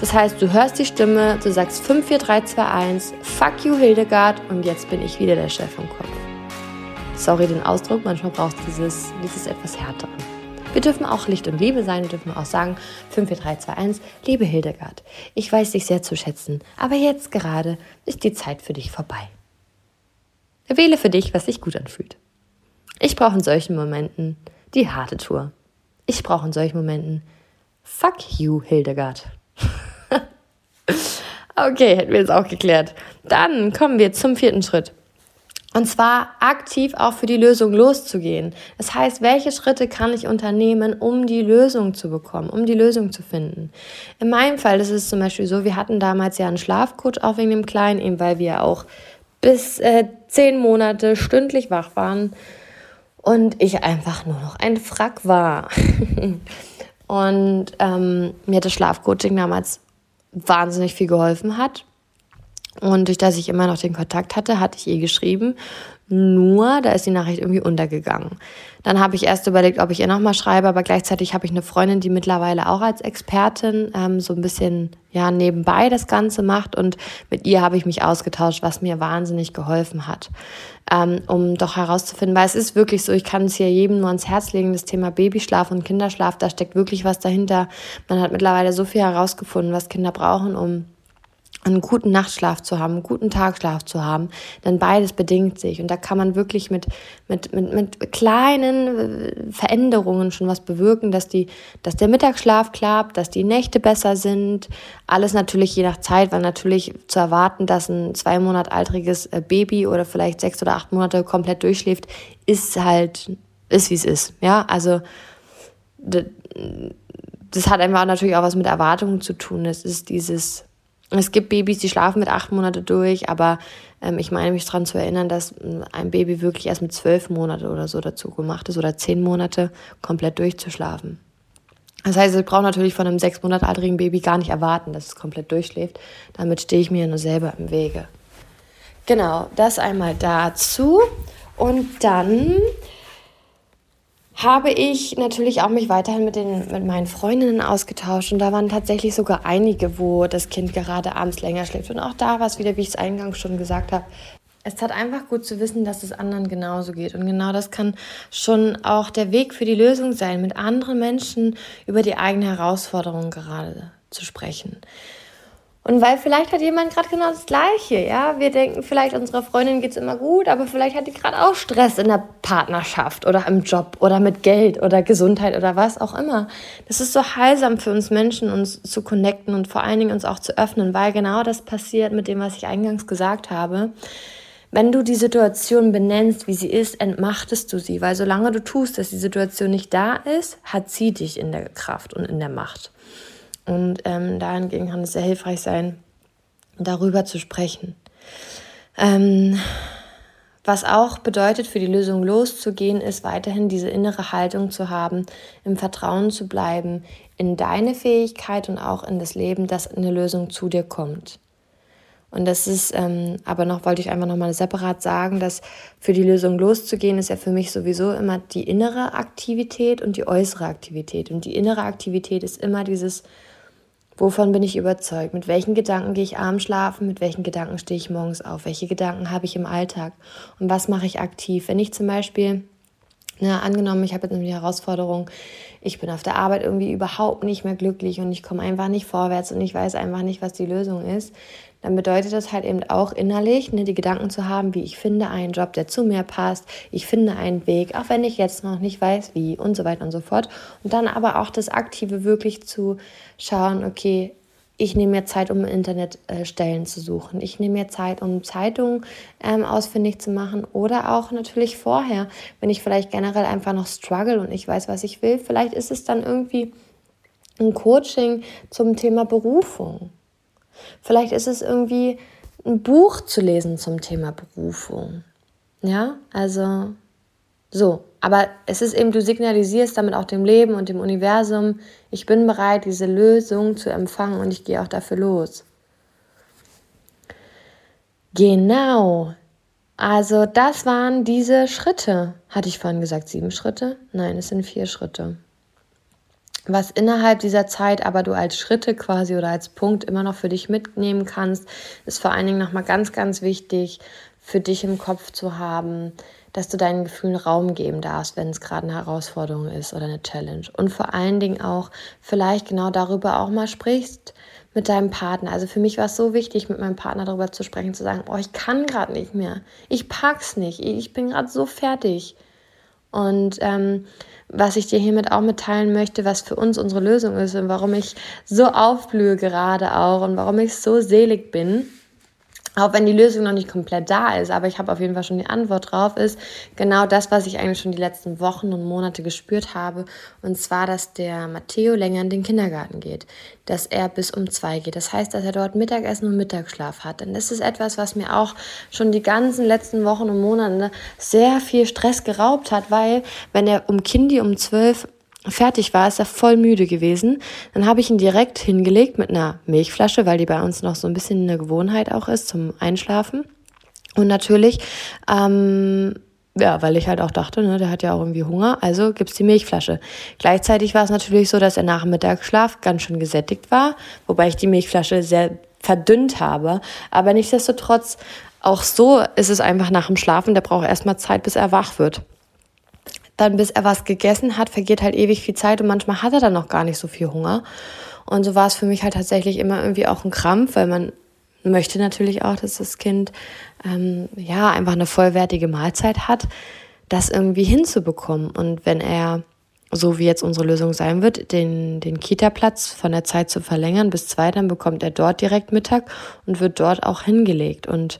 Das heißt, du hörst die Stimme, du sagst 5, 4, 3, 2, 1, fuck you Hildegard und jetzt bin ich wieder der Chef im Kopf. Sorry den Ausdruck, manchmal braucht es dieses, dieses etwas härtere. Wir dürfen auch Licht und Liebe sein, wir dürfen auch sagen 5, 4, 3, 2, 1, liebe Hildegard, ich weiß dich sehr zu schätzen, aber jetzt gerade ist die Zeit für dich vorbei. Wähle für dich, was sich gut anfühlt. Ich brauche in solchen Momenten die harte Tour. Ich brauche in solchen Momenten Fuck you, Hildegard. okay, hätten wir es auch geklärt. Dann kommen wir zum vierten Schritt. Und zwar aktiv auch für die Lösung loszugehen. Das heißt, welche Schritte kann ich unternehmen, um die Lösung zu bekommen, um die Lösung zu finden? In meinem Fall ist es zum Beispiel so, wir hatten damals ja einen Schlafcoach auch wegen dem Kleinen, eben weil wir auch bis äh, zehn Monate stündlich wach waren und ich einfach nur noch ein Frack war. und ähm, mir das Schlafcoaching damals wahnsinnig viel geholfen hat. Und durch das ich immer noch den Kontakt hatte, hatte ich ihr geschrieben nur, da ist die Nachricht irgendwie untergegangen. Dann habe ich erst überlegt, ob ich ihr nochmal schreibe, aber gleichzeitig habe ich eine Freundin, die mittlerweile auch als Expertin ähm, so ein bisschen ja nebenbei das Ganze macht und mit ihr habe ich mich ausgetauscht, was mir wahnsinnig geholfen hat, ähm, um doch herauszufinden, weil es ist wirklich so, ich kann es hier jedem nur ans Herz legen, das Thema Babyschlaf und Kinderschlaf, da steckt wirklich was dahinter. Man hat mittlerweile so viel herausgefunden, was Kinder brauchen, um einen guten Nachtschlaf zu haben, einen guten Tagschlaf zu haben, denn beides bedingt sich. Und da kann man wirklich mit, mit, mit, mit kleinen äh, Veränderungen schon was bewirken, dass, die, dass der Mittagsschlaf klappt, dass die Nächte besser sind. Alles natürlich je nach Zeit, weil natürlich zu erwarten, dass ein zwei Monat altriges äh, Baby oder vielleicht sechs oder acht Monate komplett durchschläft, ist halt, ist wie es ist. Ja, also das hat einfach natürlich auch was mit Erwartungen zu tun. Es ist dieses es gibt Babys, die schlafen mit acht Monate durch, aber ähm, ich meine mich daran zu erinnern, dass ähm, ein Baby wirklich erst mit zwölf Monate oder so dazu gemacht ist oder zehn Monate komplett durchzuschlafen. Das heißt, ich brauche natürlich von einem sechs Monate altrigen Baby gar nicht erwarten, dass es komplett durchschläft. Damit stehe ich mir nur selber im Wege. Genau, das einmal dazu. Und dann habe ich natürlich auch mich weiterhin mit, den, mit meinen Freundinnen ausgetauscht und da waren tatsächlich sogar einige, wo das Kind gerade abends länger schläft. Und auch da war es wieder, wie ich es eingangs schon gesagt habe, es tat einfach gut zu wissen, dass es anderen genauso geht. Und genau das kann schon auch der Weg für die Lösung sein, mit anderen Menschen über die eigene Herausforderung gerade zu sprechen. Und weil vielleicht hat jemand gerade genau das Gleiche, ja. Wir denken vielleicht, unserer Freundin geht es immer gut, aber vielleicht hat die gerade auch Stress in der Partnerschaft oder im Job oder mit Geld oder Gesundheit oder was auch immer. Das ist so heilsam für uns Menschen, uns zu connecten und vor allen Dingen uns auch zu öffnen, weil genau das passiert mit dem, was ich eingangs gesagt habe. Wenn du die Situation benennst, wie sie ist, entmachtest du sie, weil solange du tust, dass die Situation nicht da ist, hat sie dich in der Kraft und in der Macht. Und ähm, dahingegen kann es sehr hilfreich sein, darüber zu sprechen. Ähm, was auch bedeutet, für die Lösung loszugehen, ist weiterhin diese innere Haltung zu haben, im Vertrauen zu bleiben, in deine Fähigkeit und auch in das Leben, dass eine Lösung zu dir kommt. Und das ist, ähm, aber noch wollte ich einfach nochmal separat sagen, dass für die Lösung loszugehen, ist ja für mich sowieso immer die innere Aktivität und die äußere Aktivität. Und die innere Aktivität ist immer dieses, wovon bin ich überzeugt, mit welchen Gedanken gehe ich abends schlafen, mit welchen Gedanken stehe ich morgens auf, welche Gedanken habe ich im Alltag? Und was mache ich aktiv. Wenn ich zum Beispiel na, angenommen, ich habe jetzt die Herausforderung, ich bin auf der Arbeit irgendwie überhaupt nicht mehr glücklich und ich komme einfach nicht vorwärts und ich weiß einfach nicht, was die Lösung ist, dann bedeutet das halt eben auch innerlich, ne, die Gedanken zu haben, wie ich finde einen Job, der zu mir passt, ich finde einen Weg, auch wenn ich jetzt noch nicht weiß, wie und so weiter und so fort. Und dann aber auch das Aktive wirklich zu schauen, okay, ich nehme mir Zeit, um im Internet äh, zu suchen. Ich nehme mir Zeit, um Zeitungen ähm, ausfindig zu machen. Oder auch natürlich vorher, wenn ich vielleicht generell einfach noch struggle und ich weiß, was ich will. Vielleicht ist es dann irgendwie ein Coaching zum Thema Berufung. Vielleicht ist es irgendwie ein Buch zu lesen zum Thema Berufung. Ja, also so. Aber es ist eben, du signalisierst damit auch dem Leben und dem Universum, ich bin bereit, diese Lösung zu empfangen und ich gehe auch dafür los. Genau. Also das waren diese Schritte. Hatte ich vorhin gesagt, sieben Schritte? Nein, es sind vier Schritte was innerhalb dieser Zeit aber du als Schritte quasi oder als Punkt immer noch für dich mitnehmen kannst, ist vor allen Dingen nochmal ganz, ganz wichtig für dich im Kopf zu haben, dass du deinen Gefühlen Raum geben darfst, wenn es gerade eine Herausforderung ist oder eine Challenge. Und vor allen Dingen auch vielleicht genau darüber auch mal sprichst mit deinem Partner. Also für mich war es so wichtig, mit meinem Partner darüber zu sprechen, zu sagen, oh, ich kann gerade nicht mehr. Ich pack's nicht. Ich bin gerade so fertig. Und ähm, was ich dir hiermit auch mitteilen möchte, was für uns unsere Lösung ist und warum ich so aufblühe gerade auch und warum ich so selig bin auch wenn die Lösung noch nicht komplett da ist, aber ich habe auf jeden Fall schon die Antwort drauf, ist genau das, was ich eigentlich schon die letzten Wochen und Monate gespürt habe. Und zwar, dass der Matteo länger in den Kindergarten geht, dass er bis um zwei geht. Das heißt, dass er dort Mittagessen und Mittagsschlaf hat. Denn das ist etwas, was mir auch schon die ganzen letzten Wochen und Monate sehr viel Stress geraubt hat, weil wenn er um Kindi um zwölf fertig war, ist er voll müde gewesen. Dann habe ich ihn direkt hingelegt mit einer Milchflasche, weil die bei uns noch so ein bisschen eine Gewohnheit auch ist zum Einschlafen. Und natürlich, ähm, ja, weil ich halt auch dachte, ne, der hat ja auch irgendwie Hunger, also gibt's die Milchflasche. Gleichzeitig war es natürlich so, dass er nach dem Mittagsschlaf ganz schön gesättigt war, wobei ich die Milchflasche sehr verdünnt habe. Aber nichtsdestotrotz, auch so ist es einfach nach dem Schlafen, der braucht erstmal Zeit, bis er wach wird dann bis er was gegessen hat, vergeht halt ewig viel Zeit und manchmal hat er dann noch gar nicht so viel Hunger. Und so war es für mich halt tatsächlich immer irgendwie auch ein Krampf, weil man möchte natürlich auch, dass das Kind ähm, ja einfach eine vollwertige Mahlzeit hat, das irgendwie hinzubekommen. Und wenn er, so wie jetzt unsere Lösung sein wird, den, den Kita-Platz von der Zeit zu verlängern bis zwei, dann bekommt er dort direkt Mittag und wird dort auch hingelegt. Und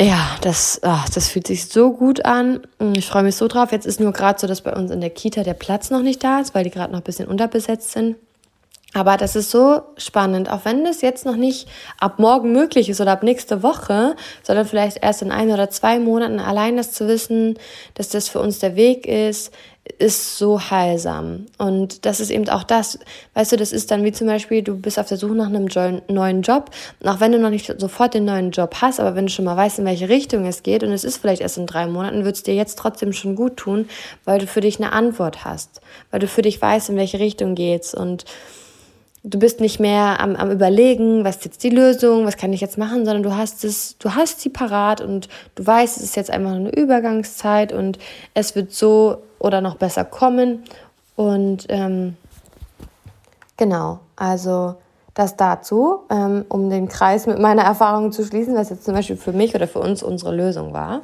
ja, das, ach, das fühlt sich so gut an. Ich freue mich so drauf. Jetzt ist nur gerade so, dass bei uns in der Kita der Platz noch nicht da ist, weil die gerade noch ein bisschen unterbesetzt sind. Aber das ist so spannend, auch wenn das jetzt noch nicht ab morgen möglich ist oder ab nächste Woche, sondern vielleicht erst in ein oder zwei Monaten allein das zu wissen, dass das für uns der Weg ist, ist so heilsam. Und das ist eben auch das, weißt du, das ist dann wie zum Beispiel, du bist auf der Suche nach einem neuen Job. Und auch wenn du noch nicht sofort den neuen Job hast, aber wenn du schon mal weißt, in welche Richtung es geht und es ist vielleicht erst in drei Monaten, wird es dir jetzt trotzdem schon gut tun, weil du für dich eine Antwort hast, weil du für dich weißt, in welche Richtung geht's und du bist nicht mehr am, am überlegen, was ist jetzt die Lösung, was kann ich jetzt machen, sondern du hast es, du hast sie parat und du weißt, es ist jetzt einfach eine Übergangszeit und es wird so oder noch besser kommen. Und ähm, genau, also das dazu, ähm, um den Kreis mit meiner Erfahrung zu schließen, was jetzt zum Beispiel für mich oder für uns unsere Lösung war.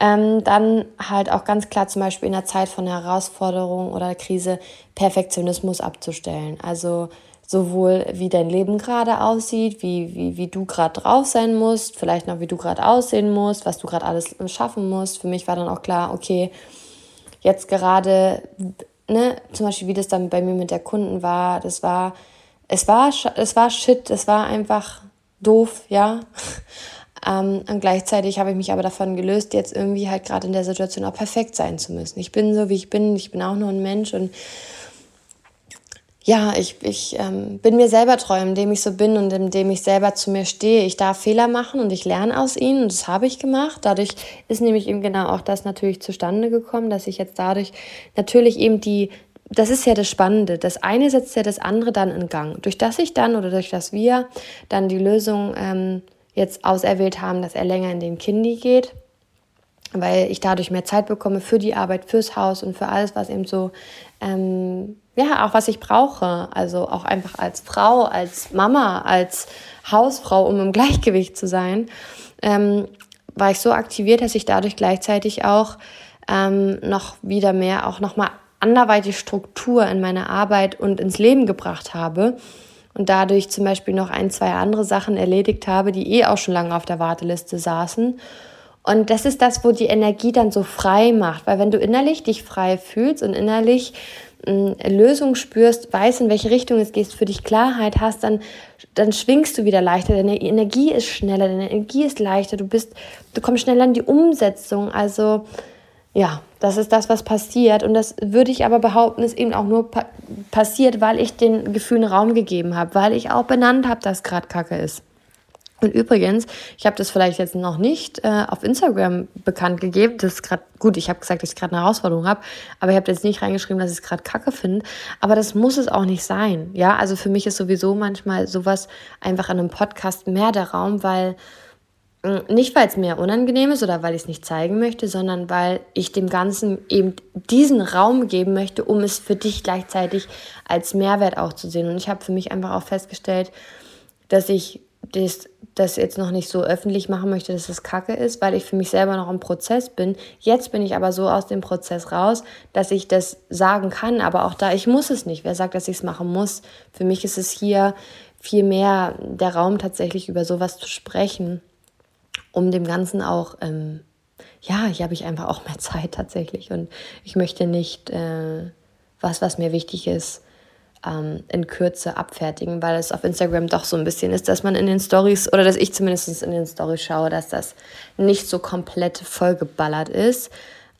Ähm, dann halt auch ganz klar zum Beispiel in der Zeit von Herausforderung oder Krise Perfektionismus abzustellen. Also sowohl wie dein Leben gerade aussieht, wie, wie, wie du gerade drauf sein musst, vielleicht noch wie du gerade aussehen musst, was du gerade alles schaffen musst. Für mich war dann auch klar, okay, jetzt gerade, ne, zum Beispiel wie das dann bei mir mit der Kunden war, das war, es war, es war shit, es war einfach doof, ja. Ähm, und gleichzeitig habe ich mich aber davon gelöst, jetzt irgendwie halt gerade in der Situation auch perfekt sein zu müssen. Ich bin so, wie ich bin, ich bin auch nur ein Mensch und ja, ich, ich ähm, bin mir selber treu, indem ich so bin und indem ich selber zu mir stehe. Ich darf Fehler machen und ich lerne aus ihnen und das habe ich gemacht. Dadurch ist nämlich eben genau auch das natürlich zustande gekommen, dass ich jetzt dadurch natürlich eben die, das ist ja das Spannende, das eine setzt ja das andere dann in Gang. Durch das ich dann oder durch das wir dann die Lösung ähm, jetzt auserwählt haben, dass er länger in den Kindi geht, weil ich dadurch mehr Zeit bekomme für die Arbeit, fürs Haus und für alles, was eben so ähm, ja, auch was ich brauche. Also auch einfach als Frau, als Mama, als Hausfrau, um im Gleichgewicht zu sein, ähm, war ich so aktiviert, dass ich dadurch gleichzeitig auch ähm, noch wieder mehr, auch nochmal anderweitig Struktur in meine Arbeit und ins Leben gebracht habe und dadurch zum Beispiel noch ein, zwei andere Sachen erledigt habe, die eh auch schon lange auf der Warteliste saßen. Und das ist das, wo die Energie dann so frei macht, weil wenn du innerlich dich frei fühlst und innerlich Lösung spürst, weißt, in welche Richtung es geht, für dich Klarheit hast, dann, dann schwingst du wieder leichter. Deine Energie ist schneller, deine Energie ist leichter, du bist, du kommst schneller in die Umsetzung. Also, ja, das ist das, was passiert. Und das würde ich aber behaupten, ist eben auch nur pa passiert, weil ich den Gefühlen Raum gegeben habe, weil ich auch benannt habe, dass gerade Kacke ist. Und übrigens, ich habe das vielleicht jetzt noch nicht äh, auf Instagram bekannt gegeben. Das ist gerade gut. Ich habe gesagt, dass ich gerade eine Herausforderung habe, aber ich habe jetzt nicht reingeschrieben, dass ich es gerade Kacke finde. Aber das muss es auch nicht sein. Ja, also für mich ist sowieso manchmal sowas einfach in einem Podcast mehr der Raum, weil hm, nicht, weil es mir unangenehm ist oder weil ich es nicht zeigen möchte, sondern weil ich dem Ganzen eben diesen Raum geben möchte, um es für dich gleichzeitig als Mehrwert auch zu sehen. Und ich habe für mich einfach auch festgestellt, dass ich das, das jetzt noch nicht so öffentlich machen möchte, dass es Kacke ist, weil ich für mich selber noch im Prozess bin. Jetzt bin ich aber so aus dem Prozess raus, dass ich das sagen kann, aber auch da, ich muss es nicht. Wer sagt, dass ich es machen muss? Für mich ist es hier viel mehr der Raum, tatsächlich über sowas zu sprechen, um dem Ganzen auch, ähm, ja, hier habe ich einfach auch mehr Zeit tatsächlich und ich möchte nicht äh, was, was mir wichtig ist, ähm, in Kürze abfertigen, weil es auf Instagram doch so ein bisschen ist, dass man in den Stories oder dass ich zumindest in den Stories schaue, dass das nicht so komplett vollgeballert ist,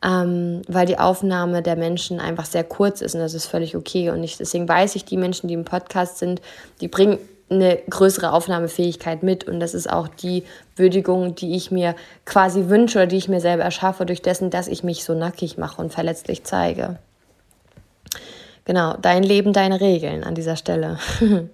ähm, weil die Aufnahme der Menschen einfach sehr kurz ist und das ist völlig okay. Und ich, deswegen weiß ich, die Menschen, die im Podcast sind, die bringen eine größere Aufnahmefähigkeit mit und das ist auch die Würdigung, die ich mir quasi wünsche oder die ich mir selber erschaffe, durch dessen, dass ich mich so nackig mache und verletzlich zeige. Genau, dein Leben, deine Regeln an dieser Stelle.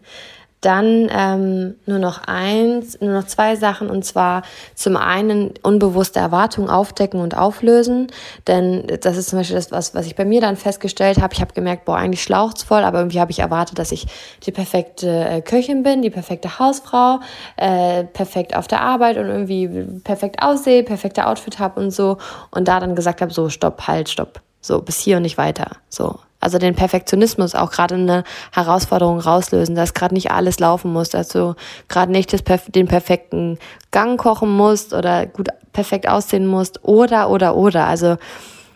Dann ähm, nur noch eins, nur noch zwei Sachen und zwar zum einen unbewusste Erwartungen aufdecken und auflösen, denn das ist zum Beispiel das, was, was ich bei mir dann festgestellt habe. Ich habe gemerkt, boah, eigentlich schlaucht's voll, aber irgendwie habe ich erwartet, dass ich die perfekte äh, Köchin bin, die perfekte Hausfrau, äh, perfekt auf der Arbeit und irgendwie perfekt aussehe, perfekte Outfit habe und so. Und da dann gesagt habe, so stopp, halt, stopp, so bis hier und nicht weiter, so also den Perfektionismus auch gerade eine Herausforderung rauslösen, dass gerade nicht alles laufen muss, dass du gerade nicht das, den perfekten Gang kochen musst oder gut perfekt aussehen musst oder, oder, oder. Also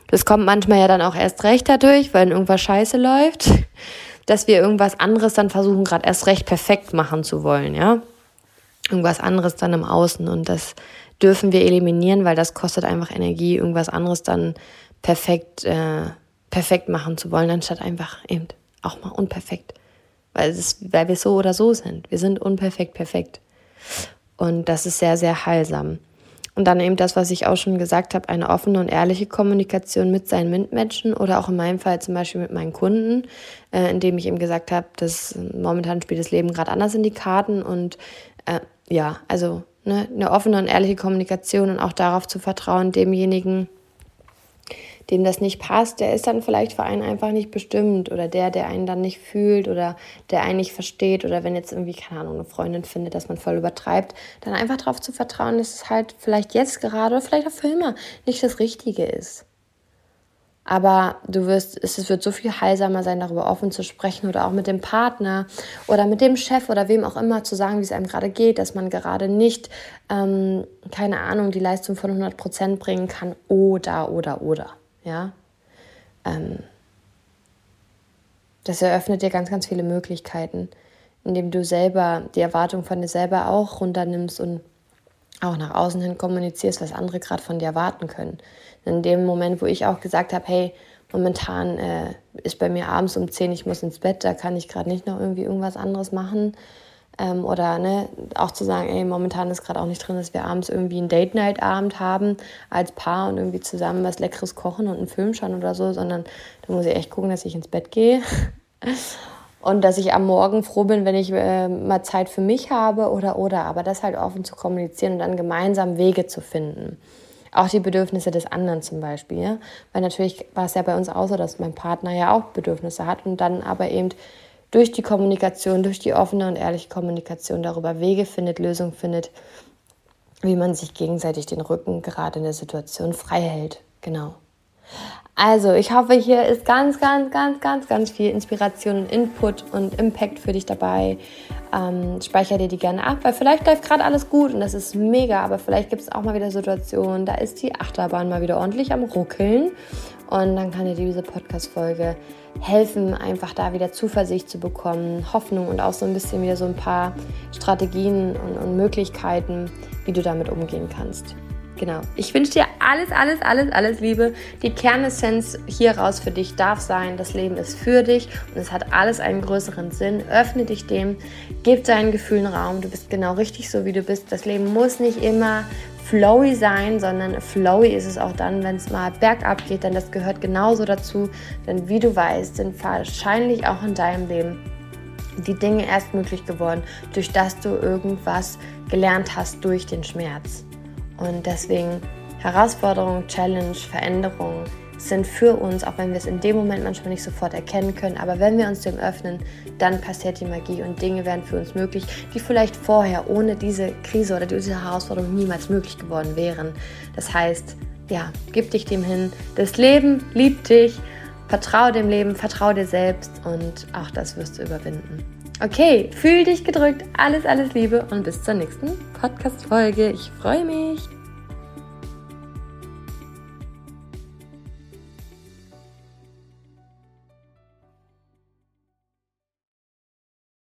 das kommt manchmal ja dann auch erst recht dadurch, wenn irgendwas scheiße läuft, dass wir irgendwas anderes dann versuchen, gerade erst recht perfekt machen zu wollen, ja. Irgendwas anderes dann im Außen und das dürfen wir eliminieren, weil das kostet einfach Energie, irgendwas anderes dann perfekt äh, perfekt machen zu wollen, anstatt einfach eben auch mal unperfekt. Weil, es, weil wir so oder so sind. Wir sind unperfekt perfekt. Und das ist sehr, sehr heilsam. Und dann eben das, was ich auch schon gesagt habe, eine offene und ehrliche Kommunikation mit seinen Mitmenschen oder auch in meinem Fall zum Beispiel mit meinen Kunden, äh, indem ich eben gesagt habe, dass momentan spielt das Leben gerade anders in die Karten und äh, ja, also ne, eine offene und ehrliche Kommunikation und auch darauf zu vertrauen, demjenigen, dem das nicht passt, der ist dann vielleicht für einen einfach nicht bestimmt oder der, der einen dann nicht fühlt oder der einen nicht versteht oder wenn jetzt irgendwie, keine Ahnung, eine Freundin findet, dass man voll übertreibt, dann einfach darauf zu vertrauen, dass es halt vielleicht jetzt gerade oder vielleicht auch für immer nicht das Richtige ist. Aber du wirst, es wird so viel heilsamer sein, darüber offen zu sprechen oder auch mit dem Partner oder mit dem Chef oder wem auch immer zu sagen, wie es einem gerade geht, dass man gerade nicht, ähm, keine Ahnung, die Leistung von 100 Prozent bringen kann oder, oder, oder. Ja. Ähm, das eröffnet dir ganz, ganz viele Möglichkeiten, indem du selber die Erwartung von dir selber auch runternimmst und auch nach außen hin kommunizierst, was andere gerade von dir erwarten können. In dem Moment, wo ich auch gesagt habe, hey, momentan äh, ist bei mir abends um 10, ich muss ins Bett, da kann ich gerade nicht noch irgendwie irgendwas anderes machen. Ähm, oder ne, auch zu sagen, ey, momentan ist gerade auch nicht drin, dass wir abends irgendwie einen Date-Night-Abend haben als Paar und irgendwie zusammen was Leckeres kochen und einen Film schauen oder so, sondern da muss ich echt gucken, dass ich ins Bett gehe. und dass ich am Morgen froh bin, wenn ich äh, mal Zeit für mich habe oder oder, aber das halt offen zu kommunizieren und dann gemeinsam Wege zu finden. Auch die Bedürfnisse des anderen zum Beispiel. Weil natürlich war es ja bei uns auch so, dass mein Partner ja auch Bedürfnisse hat und dann aber eben durch die Kommunikation, durch die offene und ehrliche Kommunikation darüber Wege findet, Lösungen findet, wie man sich gegenseitig den Rücken gerade in der Situation frei hält. Genau. Also, ich hoffe, hier ist ganz, ganz, ganz, ganz, ganz viel Inspiration und Input und Impact für dich dabei. Ähm, speicher dir die gerne ab, weil vielleicht läuft gerade alles gut und das ist mega, aber vielleicht gibt es auch mal wieder Situationen, da ist die Achterbahn mal wieder ordentlich am Ruckeln und dann kann dir diese Podcast-Folge helfen, einfach da wieder Zuversicht zu bekommen, Hoffnung und auch so ein bisschen wieder so ein paar Strategien und, und Möglichkeiten, wie du damit umgehen kannst. Genau. Ich wünsche dir alles, alles, alles, alles Liebe. Die Kernessenz hier raus für dich darf sein. Das Leben ist für dich und es hat alles einen größeren Sinn. Öffne dich dem, gib deinen Gefühlen Raum. Du bist genau richtig so, wie du bist. Das Leben muss nicht immer flowy sein, sondern flowy ist es auch dann, wenn es mal bergab geht, denn das gehört genauso dazu. Denn wie du weißt, sind wahrscheinlich auch in deinem Leben die Dinge erst möglich geworden, durch das du irgendwas gelernt hast durch den Schmerz. Und deswegen Herausforderung, Challenge, Veränderung sind für uns, auch wenn wir es in dem Moment manchmal nicht sofort erkennen können, aber wenn wir uns dem öffnen, dann passiert die Magie und Dinge werden für uns möglich, die vielleicht vorher ohne diese Krise oder diese Herausforderung niemals möglich geworden wären. Das heißt, ja, gib dich dem hin. Das Leben liebt dich. Vertraue dem Leben, vertraue dir selbst und auch das wirst du überwinden. Okay, fühl dich gedrückt. Alles, alles Liebe und bis zur nächsten Podcast-Folge. Ich freue mich.